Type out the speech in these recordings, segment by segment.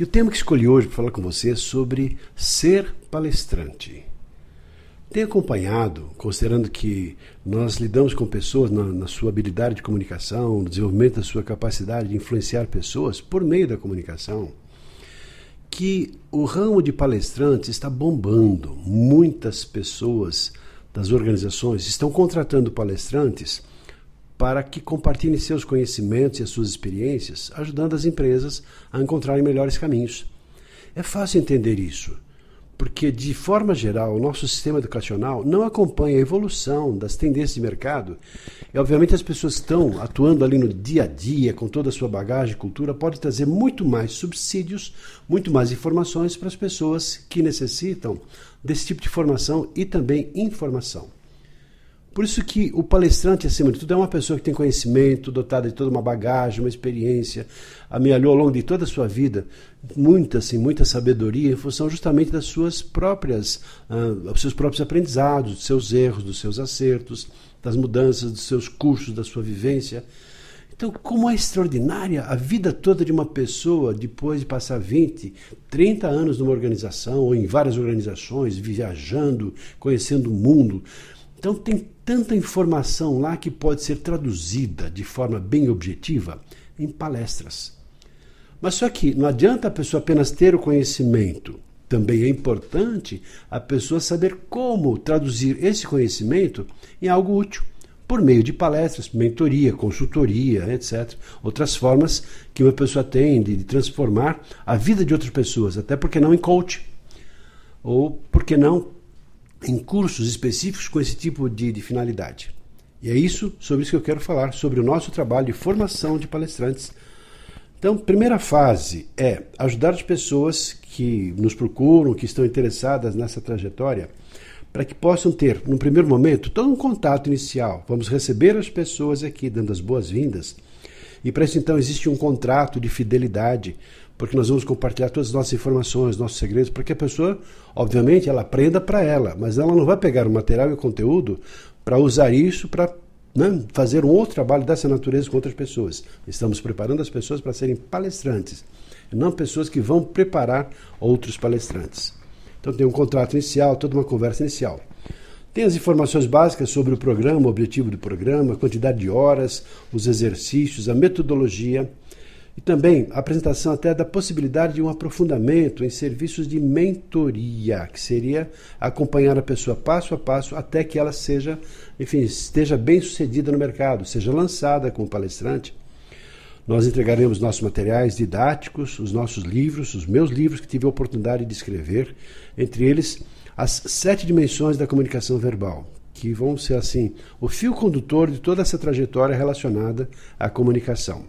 E o tema que escolhi hoje para falar com você é sobre ser palestrante. Tenho acompanhado, considerando que nós lidamos com pessoas na, na, sua habilidade de comunicação, no desenvolvimento da sua capacidade de influenciar pessoas por meio da comunicação, que o ramo de palestrantes está bombando. Muitas pessoas das organizações estão contratando palestrantes para que compartilhem seus conhecimentos e as suas experiências, ajudando as empresas a encontrarem melhores caminhos. É fácil entender isso, porque, de forma geral, o nosso sistema educacional não acompanha a evolução das tendências de mercado. E, obviamente, as pessoas que estão atuando ali no dia a dia, com toda a sua bagagem e cultura, podem trazer muito mais subsídios, muito mais informações para as pessoas que necessitam desse tipo de formação e também informação. Por isso que o palestrante, acima de tudo, é uma pessoa que tem conhecimento, dotada de toda uma bagagem, uma experiência, amealhou ao longo de toda a sua vida muita, assim, muita sabedoria em função justamente das suas próprias, uh, seus próprios aprendizados, dos seus erros, dos seus acertos, das mudanças, dos seus cursos, da sua vivência. Então, como é extraordinária a vida toda de uma pessoa depois de passar 20, 30 anos numa organização ou em várias organizações, viajando, conhecendo o mundo. Então, tem tanta informação lá que pode ser traduzida de forma bem objetiva em palestras. Mas só que não adianta a pessoa apenas ter o conhecimento. Também é importante a pessoa saber como traduzir esse conhecimento em algo útil, por meio de palestras, mentoria, consultoria, etc. Outras formas que uma pessoa tem de transformar a vida de outras pessoas, até porque não em coach. Ou porque não em cursos específicos com esse tipo de, de finalidade. E é isso, sobre isso que eu quero falar, sobre o nosso trabalho de formação de palestrantes. Então, primeira fase é ajudar as pessoas que nos procuram, que estão interessadas nessa trajetória, para que possam ter, no primeiro momento, todo um contato inicial. Vamos receber as pessoas aqui, dando as boas-vindas. E para isso, então, existe um contrato de fidelidade porque nós vamos compartilhar todas as nossas informações, nossos segredos, para que a pessoa, obviamente, ela aprenda para ela, mas ela não vai pegar o material e o conteúdo para usar isso para né, fazer um outro trabalho dessa natureza com outras pessoas. Estamos preparando as pessoas para serem palestrantes, não pessoas que vão preparar outros palestrantes. Então tem um contrato inicial, toda uma conversa inicial. Tem as informações básicas sobre o programa, o objetivo do programa, a quantidade de horas, os exercícios, a metodologia e também a apresentação até da possibilidade de um aprofundamento em serviços de mentoria, que seria acompanhar a pessoa passo a passo até que ela seja, enfim, esteja bem sucedida no mercado, seja lançada como palestrante. Nós entregaremos nossos materiais didáticos, os nossos livros, os meus livros que tive a oportunidade de escrever, entre eles as sete dimensões da comunicação verbal, que vão ser assim o fio condutor de toda essa trajetória relacionada à comunicação.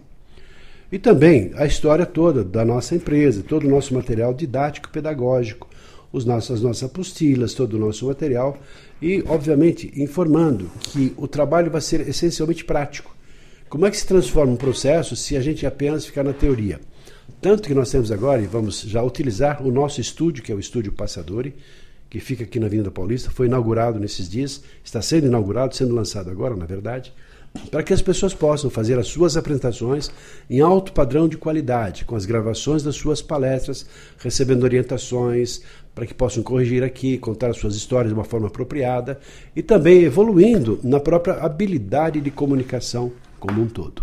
E também a história toda da nossa empresa, todo o nosso material didático pedagógico, os nossos, as nossas apostilas, todo o nosso material e, obviamente, informando que o trabalho vai ser essencialmente prático. Como é que se transforma um processo se a gente apenas ficar na teoria? Tanto que nós temos agora, e vamos já utilizar o nosso estúdio, que é o Estúdio Passadori, que fica aqui na Avenida Paulista, foi inaugurado nesses dias, está sendo inaugurado, sendo lançado agora, na verdade para que as pessoas possam fazer as suas apresentações em alto padrão de qualidade, com as gravações das suas palestras, recebendo orientações, para que possam corrigir aqui, contar as suas histórias de uma forma apropriada e também evoluindo na própria habilidade de comunicação como um todo.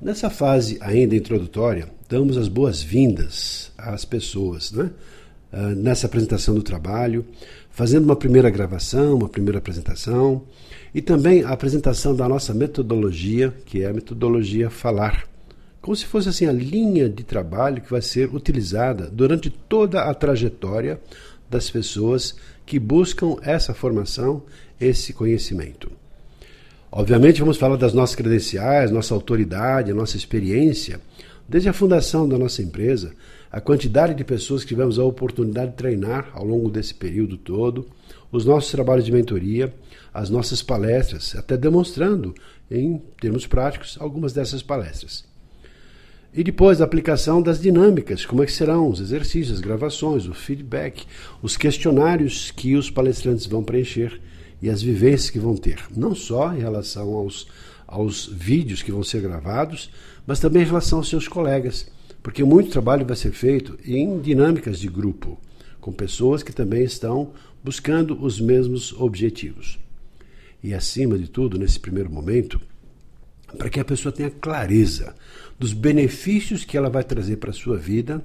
Nessa fase ainda introdutória, damos as boas-vindas às pessoas, né? Uh, nessa apresentação do trabalho, fazendo uma primeira gravação, uma primeira apresentação, e também a apresentação da nossa metodologia, que é a metodologia falar. Como se fosse assim a linha de trabalho que vai ser utilizada durante toda a trajetória das pessoas que buscam essa formação, esse conhecimento. Obviamente, vamos falar das nossas credenciais, nossa autoridade, nossa experiência Desde a fundação da nossa empresa, a quantidade de pessoas que tivemos a oportunidade de treinar ao longo desse período todo, os nossos trabalhos de mentoria, as nossas palestras, até demonstrando, em termos práticos, algumas dessas palestras. E depois a aplicação das dinâmicas, como é que serão os exercícios, as gravações, o feedback, os questionários que os palestrantes vão preencher e as vivências que vão ter, não só em relação aos, aos vídeos que vão ser gravados, mas também em relação aos seus colegas, porque muito trabalho vai ser feito em dinâmicas de grupo, com pessoas que também estão buscando os mesmos objetivos. E acima de tudo, nesse primeiro momento, para que a pessoa tenha clareza dos benefícios que ela vai trazer para a sua vida,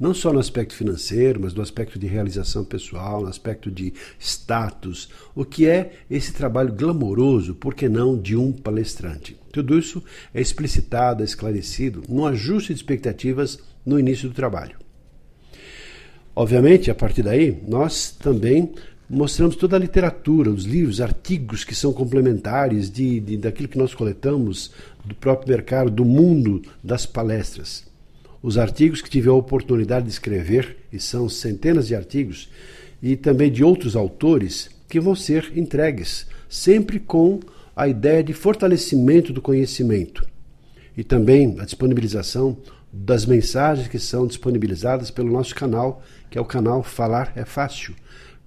não só no aspecto financeiro, mas no aspecto de realização pessoal, no aspecto de status, o que é esse trabalho glamouroso, por que não, de um palestrante. Tudo isso é explicitado, é esclarecido no ajuste de expectativas no início do trabalho. Obviamente, a partir daí, nós também mostramos toda a literatura, os livros, artigos que são complementares de, de, daquilo que nós coletamos do próprio mercado, do mundo das palestras. Os artigos que tive a oportunidade de escrever, e são centenas de artigos, e também de outros autores, que vão ser entregues, sempre com a ideia de fortalecimento do conhecimento e também a disponibilização das mensagens que são disponibilizadas pelo nosso canal, que é o canal Falar é Fácil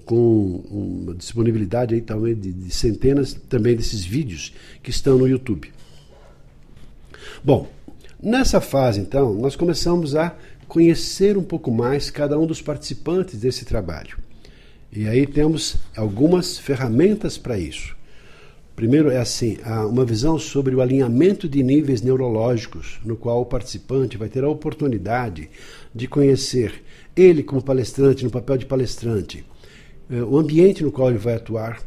com uma disponibilidade aí também de, de centenas também desses vídeos que estão no YouTube. Bom, nessa fase então, nós começamos a conhecer um pouco mais cada um dos participantes desse trabalho. E aí temos algumas ferramentas para isso. Primeiro é assim, uma visão sobre o alinhamento de níveis neurológicos, no qual o participante vai ter a oportunidade de conhecer ele como palestrante, no papel de palestrante, é, o ambiente no qual ele vai atuar,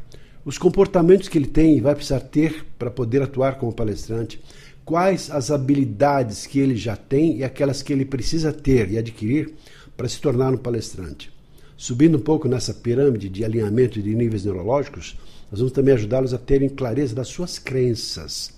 os comportamentos que ele tem e vai precisar ter para poder atuar como palestrante, quais as habilidades que ele já tem e aquelas que ele precisa ter e adquirir para se tornar um palestrante. Subindo um pouco nessa pirâmide de alinhamento de níveis neurológicos, nós vamos também ajudá-los a terem clareza das suas crenças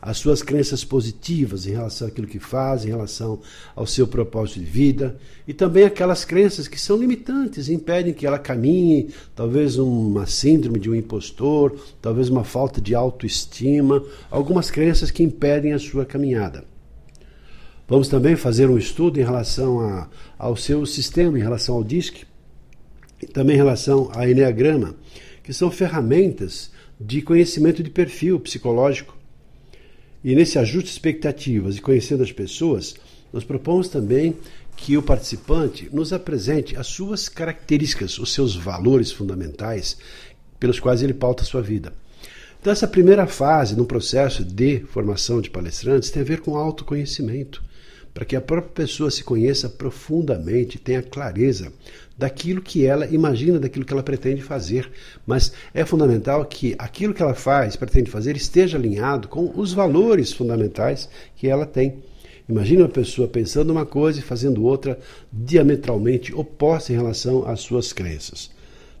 as suas crenças positivas em relação àquilo que faz, em relação ao seu propósito de vida, e também aquelas crenças que são limitantes, impedem que ela caminhe, talvez uma síndrome de um impostor, talvez uma falta de autoestima, algumas crenças que impedem a sua caminhada. Vamos também fazer um estudo em relação a, ao seu sistema, em relação ao DISC, e também em relação ao Enneagrama, que são ferramentas de conhecimento de perfil psicológico e nesse ajuste de expectativas e conhecendo as pessoas, nós propomos também que o participante nos apresente as suas características, os seus valores fundamentais pelos quais ele pauta a sua vida. Então, essa primeira fase no processo de formação de palestrantes tem a ver com autoconhecimento, para que a própria pessoa se conheça profundamente, tenha clareza daquilo que ela imagina, daquilo que ela pretende fazer. Mas é fundamental que aquilo que ela faz, pretende fazer, esteja alinhado com os valores fundamentais que ela tem. Imagine uma pessoa pensando uma coisa e fazendo outra diametralmente oposta em relação às suas crenças.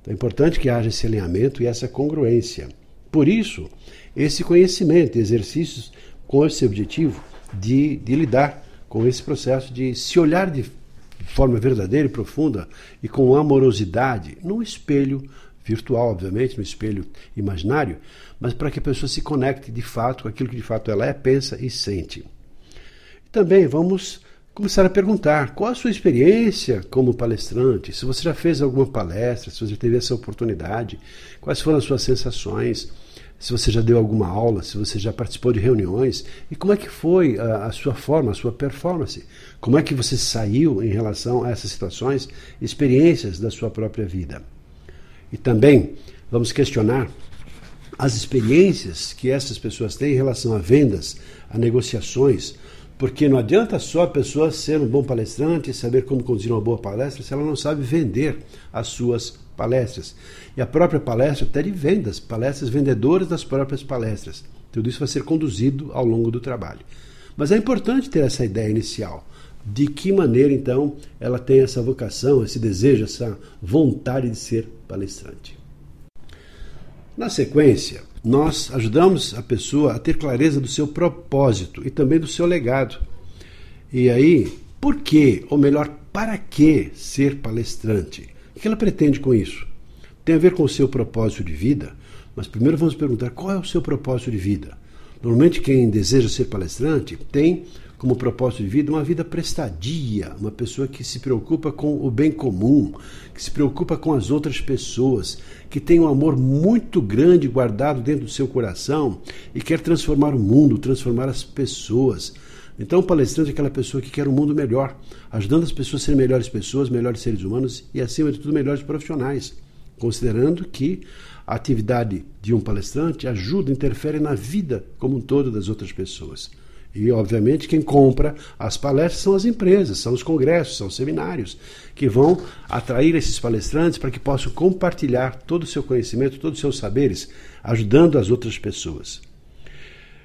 Então é importante que haja esse alinhamento e essa congruência. Por isso, esse conhecimento, exercícios com esse objetivo de, de lidar com esse processo de se olhar de forma verdadeira e profunda e com amorosidade, num espelho virtual, obviamente, no espelho imaginário, mas para que a pessoa se conecte de fato com aquilo que de fato ela é, pensa e sente. Também vamos começar a perguntar qual a sua experiência como palestrante, se você já fez alguma palestra, se você teve essa oportunidade, quais foram as suas sensações, se você já deu alguma aula, se você já participou de reuniões e como é que foi a, a, sua forma, a sua performance, como é que você saiu em relação a essas situações, experiências da sua própria vida. E também vamos questionar as experiências que essas pessoas têm em relação a vendas, a negociações, porque não adianta só a pessoa ser um bom palestrante e saber como conduzir uma boa palestra se ela não sabe vender as suas palestras. E a própria palestra até de vendas, palestras vendedoras das próprias palestras. Tudo isso vai ser conduzido ao longo do trabalho. Mas é importante ter essa ideia inicial. De que maneira, então, ela tem essa vocação, esse desejo, essa vontade de ser palestrante. Na sequência, nós ajudamos a pessoa a ter clareza do seu propósito e também do seu legado. E aí, por que, ou melhor, para que ser palestrante? O que ela pretende com isso? Tem a ver com o seu propósito de vida, mas primeiro vamos perguntar qual é o seu propósito de vida. Normalmente, quem deseja ser palestrante tem como propósito de vida uma vida prestadia, uma pessoa que se preocupa com o bem comum, que se preocupa com as outras pessoas, que tem um amor muito grande guardado dentro do seu coração e quer transformar o mundo, transformar as pessoas. Então, o palestrante é aquela pessoa que quer um mundo melhor, ajudando as pessoas a serem melhores pessoas, melhores seres humanos e, acima de tudo, melhores profissionais, considerando que a atividade de um palestrante ajuda, interfere na vida como um todo das outras pessoas. E, obviamente, quem compra as palestras são as empresas, são os congressos, são os seminários, que vão atrair esses palestrantes para que possam compartilhar todo o seu conhecimento, todos os seus saberes, ajudando as outras pessoas.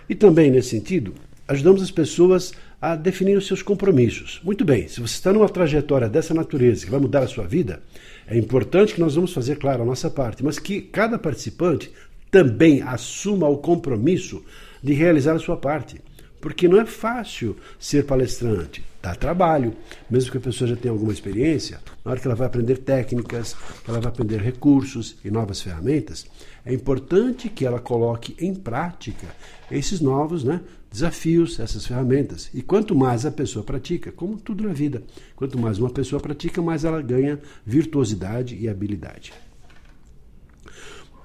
E também, nesse sentido, ajudamos as pessoas a definir os seus compromissos. Muito bem, se você está numa trajetória dessa natureza que vai mudar a sua vida, é importante que nós vamos fazer, claro, a nossa parte, mas que cada participante também assuma o compromisso de realizar a sua parte. Porque não é fácil ser palestrante, dá trabalho. Mesmo que a pessoa já tenha alguma experiência, na hora que ela vai aprender técnicas, que ela vai aprender recursos e novas ferramentas, é importante que ela coloque em prática esses novos né, desafios, essas ferramentas. E quanto mais a pessoa pratica, como tudo na vida, quanto mais uma pessoa pratica, mais ela ganha virtuosidade e habilidade.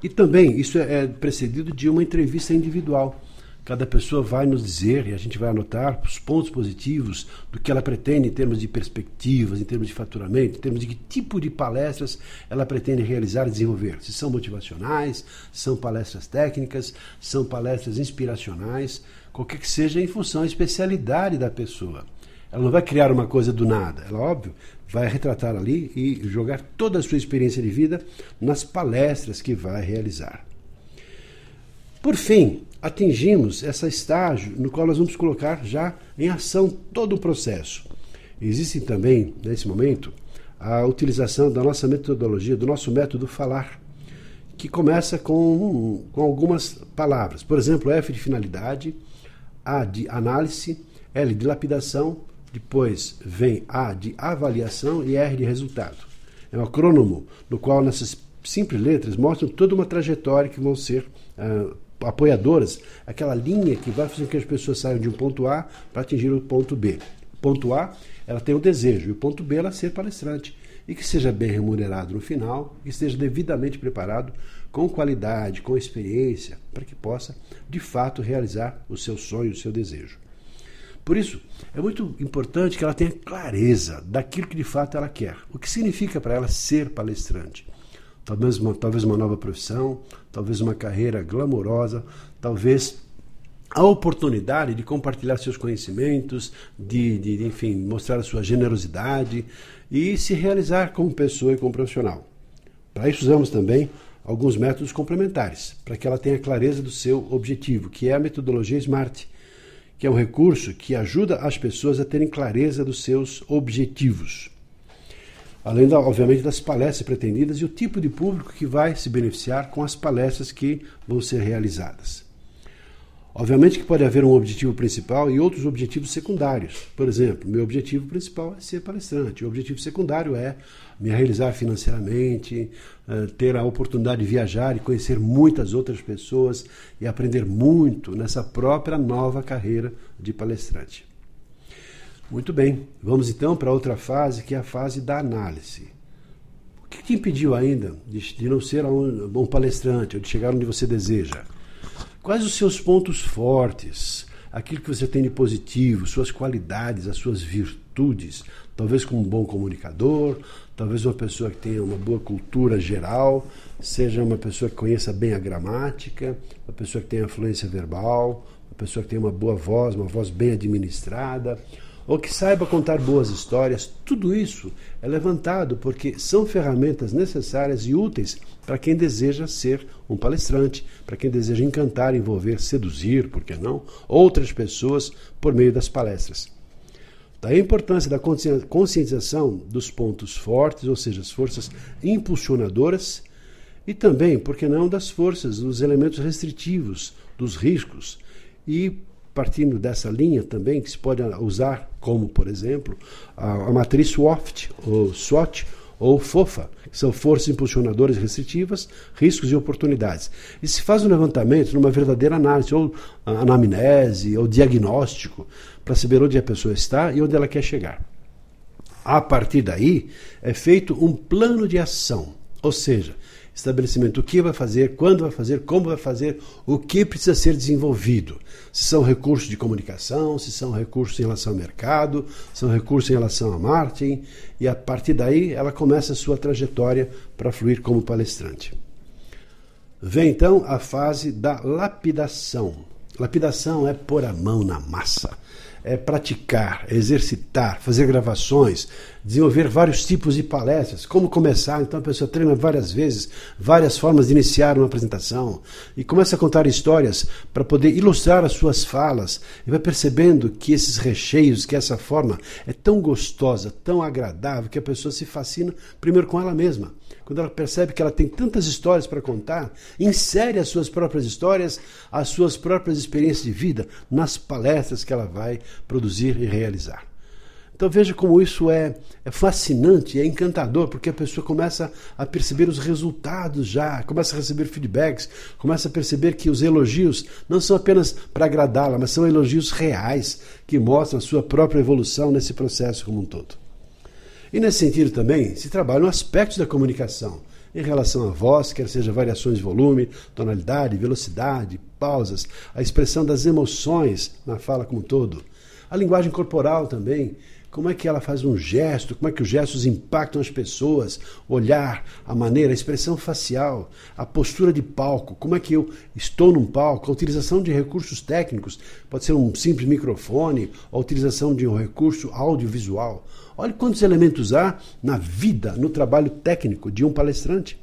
E também isso é precedido de uma entrevista individual. Cada pessoa vai nos dizer, e a gente vai anotar, os pontos positivos do que ela pretende em termos de perspectivas, em termos de faturamento, em termos de que tipo de palestras ela pretende realizar e desenvolver. Se são motivacionais, são palestras técnicas, são palestras inspiracionais, qualquer que seja em função da especialidade da pessoa. Ela não vai criar uma coisa do nada, ela, óbvio, vai retratar ali e jogar toda a sua experiência de vida nas palestras que vai realizar. Por fim, atingimos esse estágio no qual nós vamos colocar já em ação todo o processo. Existe também, nesse momento, a utilização da nossa metodologia, do nosso método falar, que começa com, com algumas palavras. Por exemplo, F de finalidade, A de análise, L de lapidação, depois vem A de avaliação e R de resultado. É um acrônomo no qual nessas simples letras mostram toda uma trajetória que vão ser uh, apoiadoras, aquela linha que vai fazer com que as pessoas saiam de um ponto A para atingir o ponto B. O ponto A, ela tem o desejo, e o ponto B, ela ser palestrante. E que seja bem remunerado no final, que esteja devidamente preparado, com qualidade, com experiência, para que possa, de fato, realizar o seu sonho, o seu desejo. Por isso, é muito importante que ela tenha clareza daquilo que de fato ela quer. O que significa para ela ser palestrante? talvez uma, talvez uma nova profissão, talvez uma carreira glamourosa, talvez a oportunidade de compartilhar seus conhecimentos, de, de, enfim, mostrar a sua generosidade e se realizar como pessoa e como profissional. Para isso usamos também alguns métodos complementares, para que ela tenha clareza do seu objetivo, que é a metodologia SMART, que é um recurso que ajuda as pessoas a terem clareza dos seus objetivos além, da, obviamente, das palestras pretendidas e o tipo de público que vai se beneficiar com as palestras que vão ser realizadas. Obviamente que pode haver um objetivo principal e outros objetivos secundários. Por exemplo, meu objetivo principal é ser palestrante. O objetivo secundário é me realizar financeiramente, eh, ter a oportunidade de viajar e conhecer muitas outras pessoas e aprender muito nessa própria nova carreira de palestrante. Muito bem, vamos então para outra fase, que é a fase da análise. O que te impediu ainda de, não ser um bom palestrante ou de chegar onde você deseja? Quais os seus pontos fortes? Aquilo que você tem de positivo, suas qualidades, as suas virtudes, talvez como um bom comunicador, talvez uma pessoa que tenha uma boa cultura geral, seja uma pessoa que conheça bem a gramática, uma pessoa que tenha fluência verbal, uma pessoa que tenha uma boa voz, uma voz bem administrada, ou que saiba contar boas histórias, tudo isso é levantado porque são ferramentas necessárias e úteis para quem deseja ser um palestrante, para quem deseja encantar, envolver, seduzir, por que não, outras pessoas por meio das palestras. Daí a importância da conscientização dos pontos fortes, ou seja, as forças impulsionadoras, e também, por que não, das forças, dos elementos restritivos, dos riscos, e partindo dessa linha também, que se pode usar como, por exemplo, a, a matriz SWOT, ou SWOT, ou FOFA, que são forças impulsionadoras restritivas, riscos e oportunidades. E se faz um levantamento numa verdadeira análise, ou anamnese, ou diagnóstico, para saber onde a pessoa está e onde ela quer chegar. A partir daí, é feito um plano de ação, ou seja, estabelecimento do que vai fazer, quando vai fazer, como vai fazer, o que precisa ser desenvolvido. Se são recursos de comunicação, se são recursos em relação ao mercado, se são recursos em relação a marketing, e a partir daí ela começa a sua trajetória para fluir como palestrante. Vem então a fase da lapidação. Lapidação é pôr a mão na massa é, praticar, exercitar, fazer gravações, desenvolver vários tipos de palestras, como começar. Então a pessoa treina várias vezes, várias formas de iniciar uma apresentação e começa a contar histórias para poder ilustrar as suas falas e vai percebendo que esses recheios, que essa forma é tão gostosa, tão agradável que a pessoa se fascina primeiro com ela mesma quando ela percebe que ela tem tantas histórias para contar, insere as suas próprias histórias, as suas próprias experiências de vida nas palestras que ela vai produzir e realizar. Então veja como isso é, é fascinante, é encantador, porque a pessoa começa a perceber os resultados já, começa a receber feedbacks, começa a perceber que os elogios não são apenas para agradá-la, mas são elogios reais que mostram a sua própria evolução nesse processo como um todo. E nesse sentido também se trabalham aspectos da comunicação em relação à voz, quer seja variações de volume, tonalidade, velocidade, pausas, a expressão das emoções na fala como um todo, a linguagem corporal também, como é que ela faz um gesto, como é que os gestos impactam as pessoas, olhar, a maneira, a expressão facial, a postura de palco, como é que eu estou num palco, a utilização de recursos técnicos, pode ser um simples microfone, a utilização de um recurso audiovisual. Olha quantos elementos há na vida, no trabalho técnico de um palestrante.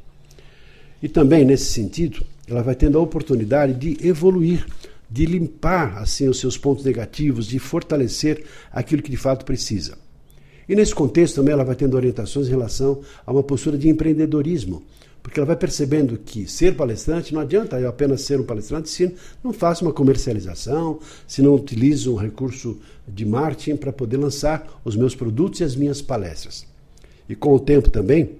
E também, nesse sentido, ela vai tendo a oportunidade de evoluir, de limpar assim os seus pontos negativos, de fortalecer aquilo que de fato precisa. E nesse contexto também ela vai tendo orientações em relação a uma postura de empreendedorismo, porque ela vai percebendo que ser palestrante não adianta eu apenas ser um palestrante se não faço uma comercialização, se não utilizo um recurso de marketing para poder lançar os meus produtos e as minhas palestras. E com o tempo também,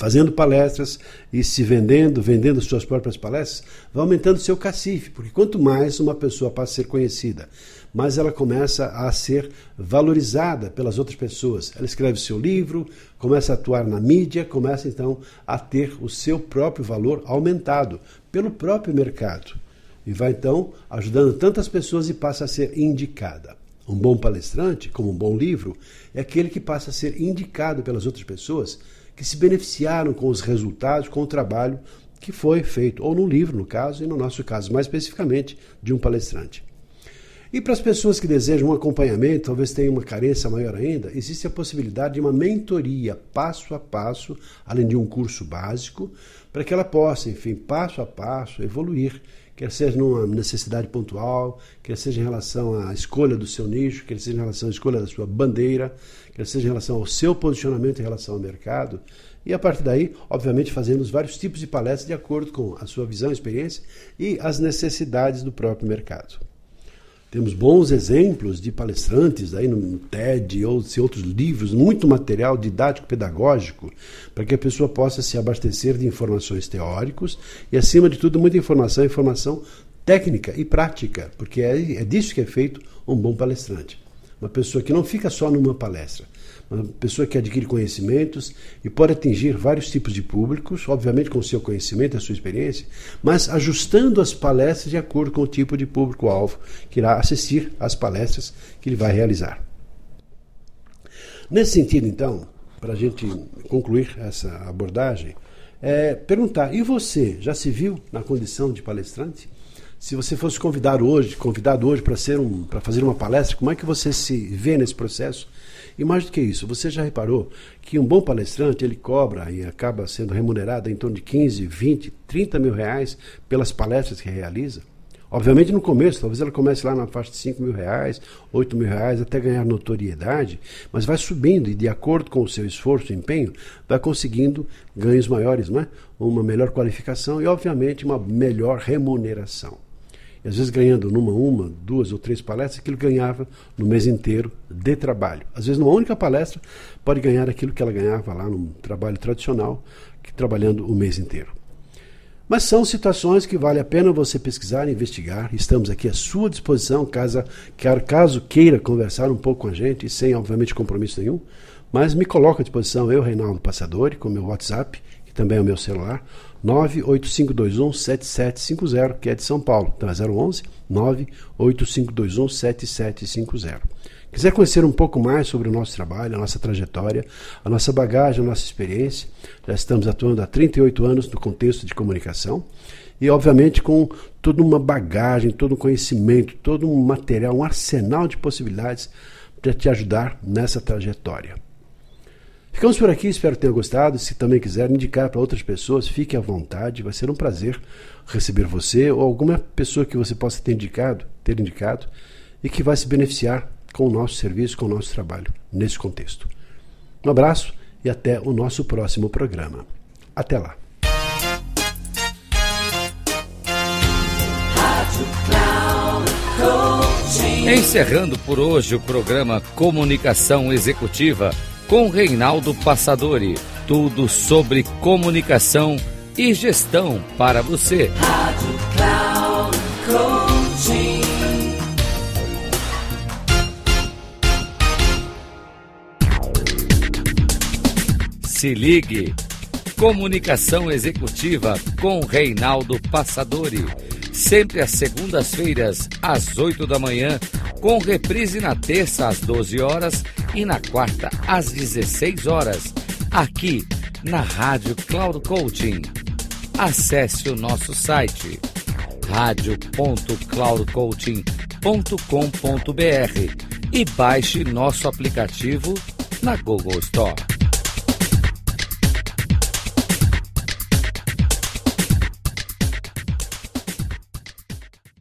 fazendo palestras e se vendendo, vendendo suas próprias palestras, vai aumentando seu cacife, porque quanto mais uma pessoa passa a ser conhecida, mais ela começa a ser valorizada pelas outras pessoas. Ela escreve seu livro, começa a atuar na mídia, começa então a ter o seu próprio valor aumentado pelo próprio mercado. E vai então ajudando tantas pessoas e passa a ser indicada. Um bom palestrante, como um bom livro, é aquele que passa a ser indicado pelas outras pessoas que se beneficiaram com os resultados, com o trabalho que foi feito, ou no livro, no caso, e no nosso caso, mais especificamente, de um palestrante. E para as pessoas que desejam um acompanhamento, talvez tenham uma carência maior ainda, existe a possibilidade de uma mentoria passo a passo, além de um curso básico, para que ela possa, enfim, passo a passo, evoluir quer seja numa necessidade pontual, quer seja em relação à escolha do seu nicho, quer seja em relação à escolha da sua bandeira, quer seja em relação ao seu posicionamento em relação ao mercado. E a partir daí, obviamente, fazemos vários tipos de palestras de acordo com a sua visão, experiência e as necessidades do próprio mercado. Temos bons exemplos de palestrantes aí no TED ou em outros livros, muito material didático pedagógico para que a pessoa possa se abastecer de informações teóricos e acima de tudo muita informação, informação técnica e prática, porque é, é disso que é feito um bom palestrante. Uma pessoa que não fica só numa palestra, uma pessoa que adquire conhecimentos e pode atingir vários tipos de públicos, obviamente com o seu conhecimento, a sua experiência, mas ajustando as palestras de acordo com o tipo de público-alvo que irá assistir às palestras que ele vai realizar. Nesse sentido, então, para a gente concluir essa abordagem, é perguntar: e você já se viu na condição de palestrante? Se você fosse convidado hoje, convidado hoje para ser um, para fazer uma palestra, como é que você se vê nesse processo? E mais do que isso, você já reparou que um bom palestrante ele cobra e acaba sendo remunerado em torno de 15, 20, 30 mil reais pelas palestras que realiza? Obviamente no começo, talvez ela comece lá na faixa de 5 mil reais, 8 mil reais, até ganhar notoriedade, mas vai subindo e de acordo com o seu esforço e empenho, vai conseguindo ganhos maiores, não é? uma melhor qualificação e obviamente uma melhor remuneração. E às vezes ganhando numa, uma, duas ou três palestras, aquilo ganhava no mês inteiro de trabalho. Às vezes numa única palestra pode ganhar aquilo que ela ganhava lá num trabalho tradicional, que, trabalhando o mês inteiro. Mas são situações que vale a pena você pesquisar e investigar. Estamos aqui à sua disposição, caso, caso queira conversar um pouco com a gente, sem, obviamente, compromisso nenhum. Mas me coloco à disposição, eu, Reinaldo Passadori, com meu WhatsApp, que também é o meu celular, 985217750, que é de São Paulo. Então é 011 985217750. Quiser conhecer um pouco mais sobre o nosso trabalho, a nossa trajetória, a nossa bagagem, a nossa experiência, já estamos atuando há 38 anos no contexto de comunicação e, obviamente, com toda uma bagagem, todo um conhecimento, todo um material, um arsenal de possibilidades para te ajudar nessa trajetória. Ficamos por aqui, espero que tenha gostado. Se também quiser indicar para outras pessoas, fique à vontade, vai ser um prazer receber você ou alguma pessoa que você possa ter indicado, ter indicado e que vai se beneficiar com o nosso serviço, com o nosso trabalho nesse contexto. Um abraço e até o nosso próximo programa. Até lá. Encerrando por hoje o programa Comunicação Executiva com Reinaldo Passadori. Tudo sobre comunicação e gestão para você. Rádio Cloud Coaching. Se ligue. Comunicação Executiva com Reinaldo Passadori. Sempre às segundas-feiras, às 8 da manhã, com reprise na terça às 12 horas e na quarta às 16 horas, aqui na Rádio Cloud Coaching. Acesse o nosso site radio.cloudcoaching.com.br e baixe nosso aplicativo na Google Store.